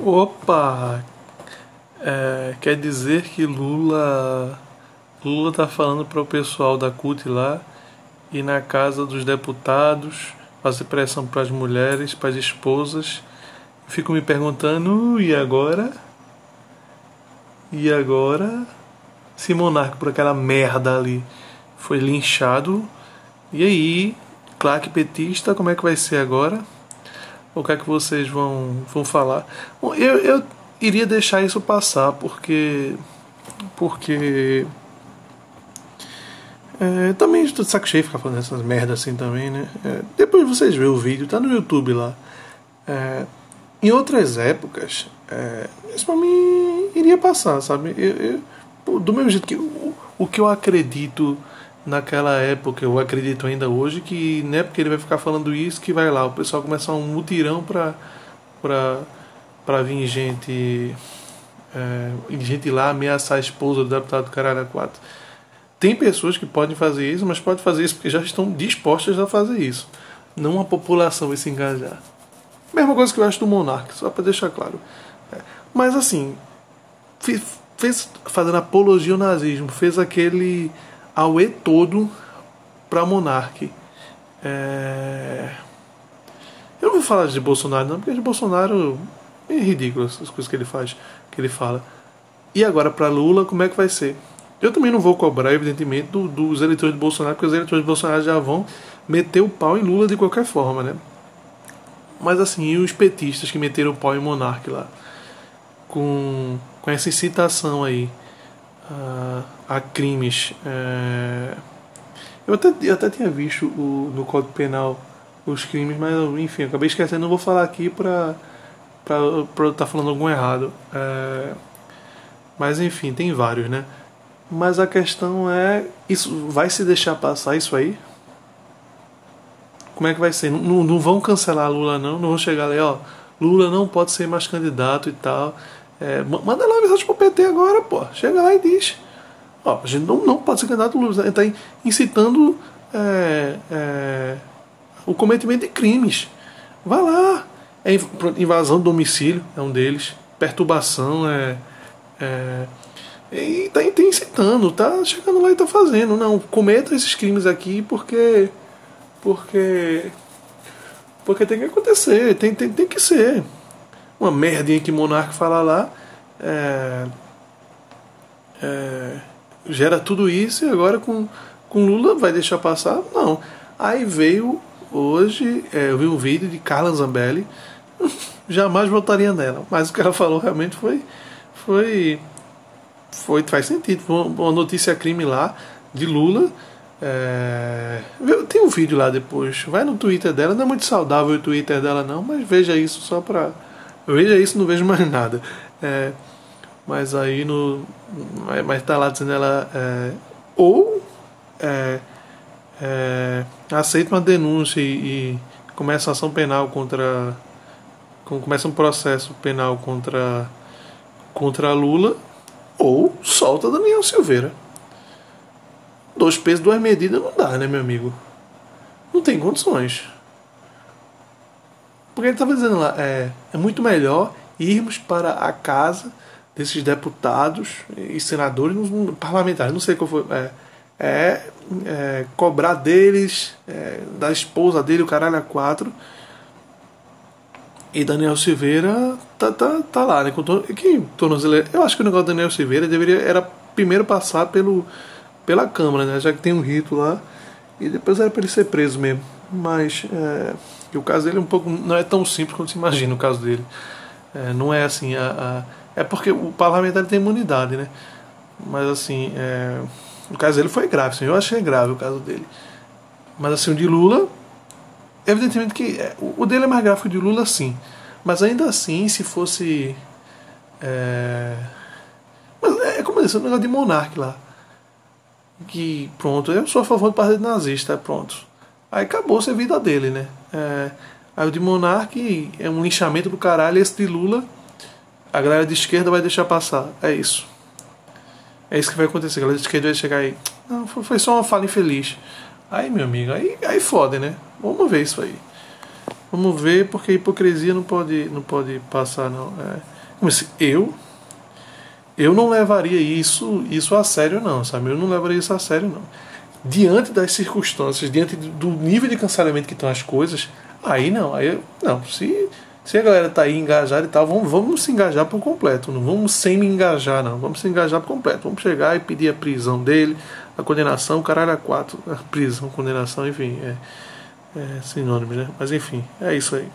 Opa! É, quer dizer que Lula Lula tá falando para o pessoal da CUT lá e na casa dos deputados fazer pressão para as mulheres, para as esposas. Fico me perguntando, e agora? E agora? Se Monarca por aquela merda ali foi linchado, e aí, claque petista, como é que vai ser agora? O que é que vocês vão, vão falar? Bom, eu, eu iria deixar isso passar porque. Porque. É, também estou de saco cheio ficar falando essas merdas assim também, né? É, depois vocês vêem o vídeo, tá no YouTube lá. É, em outras épocas, é, isso pra mim iria passar, sabe? Eu, eu, do mesmo jeito que o, o que eu acredito naquela época, eu acredito ainda hoje, que não é porque ele vai ficar falando isso que vai lá, o pessoal começar um mutirão pra, pra, pra vir gente, é, gente lá ameaçar a esposa do deputado do Caralho 4. Tem pessoas que podem fazer isso, mas podem fazer isso porque já estão dispostas a fazer isso. Não a população vai se engajar. Mesma coisa que eu acho do Monark, só para deixar claro. É. Mas assim, fez, fez, fazendo apologia ao nazismo, fez aquele Aue todo para Monarque. É... Eu não vou falar de Bolsonaro não, porque de Bolsonaro é ridículo as coisas que ele faz, que ele fala. E agora para Lula, como é que vai ser? Eu também não vou cobrar, evidentemente, do, dos eleitores de Bolsonaro, porque os eleitores de Bolsonaro já vão meter o pau em Lula de qualquer forma, né? Mas assim, e os petistas que meteram o pau em Monarque lá? Com, com essa incitação aí a, a crimes. É... Eu, até, eu até tinha visto o, no Código Penal os crimes, mas enfim, acabei esquecendo, não vou falar aqui para para estar tá falando algum errado. É... Mas enfim, tem vários, né? Mas a questão é, isso vai se deixar passar isso aí? Como é que vai ser? Não, não vão cancelar Lula não, não vão chegar ali, ó, Lula não pode ser mais candidato e tal. É, manda lá uma mensagem pro PT agora, pô. Chega lá e diz. Ó, a gente não, não pode ser candidato Lula. Ele está incitando é, é, o cometimento de crimes. Vá lá. É invasão do domicílio é um deles. Perturbação é. é e está tá incitando, tá chegando lá e tá fazendo. Não, cometa esses crimes aqui porque. Porque. Porque tem que acontecer, tem, tem, tem que ser uma merdinha que Monarca fala lá. É, é, gera tudo isso e agora com, com Lula vai deixar passar? Não. Aí veio hoje, é, eu vi um vídeo de Carla Zambelli, jamais votaria nela, mas o que ela falou realmente foi. foi, foi faz sentido. Uma notícia crime lá de Lula. É, tem um vídeo lá depois. Vai no Twitter dela. Não é muito saudável o Twitter dela, não, mas veja isso só pra eu vejo isso não vejo mais nada. É, mas aí no. Mas tá lá dizendo ela. É, ou é, é, aceita uma denúncia e, e começa ação penal contra. Começa um processo penal contra, contra Lula, ou solta Daniel Silveira. Dois pesos, duas medidas não dá, né, meu amigo? Não tem condições. Porque ele estava dizendo lá, é, é muito melhor irmos para a casa desses deputados e senadores, parlamentares, não sei qual foi. É, é, é cobrar deles, é, da esposa dele, o caralho a quatro. E Daniel Silveira tá, tá, tá lá, né? Com to, que tornozeleira. Eu acho que o negócio do Daniel Silveira deveria era primeiro passar pelo, pela Câmara, né? Já que tem um rito lá. E depois era para ele ser preso mesmo. Mas. É, o caso dele é um pouco não é tão simples quanto se imagina o caso dele. É, não é assim a, a, é porque o parlamentar tem imunidade, né? Mas assim, é, o caso dele foi grave, assim, eu achei grave o caso dele. Mas assim, o de Lula, evidentemente que é, o dele é mais grave que o de Lula, sim. Mas ainda assim, se fosse é, mas é como eu disse, o negócio de monarca lá. Que pronto, eu sou a favor do partido nazista, pronto. Aí acabou-se a vida dele, né? É, aí o de Monark é um linchamento do caralho, esse de Lula, a galera de esquerda vai deixar passar. É isso. É isso que vai acontecer. A galera de esquerda vai chegar aí. Não, foi só uma fala infeliz. Aí, meu amigo, aí, aí foda, né? Vamos ver isso aí. Vamos ver, porque a hipocrisia não pode, não pode passar, não. É, mas eu, eu não levaria isso, isso a sério, não, sabe? Eu não levaria isso a sério, não. Diante das circunstâncias, diante do nível de cancelamento que estão as coisas, aí não, aí não. Se, se a galera tá aí engajada e tal, vamos, vamos se engajar por completo. Não vamos sem me engajar, não. Vamos se engajar por completo. Vamos chegar e pedir a prisão dele, a condenação, o caralho a quatro. A prisão, condenação, enfim. É, é sinônimo, né? Mas enfim, é isso aí.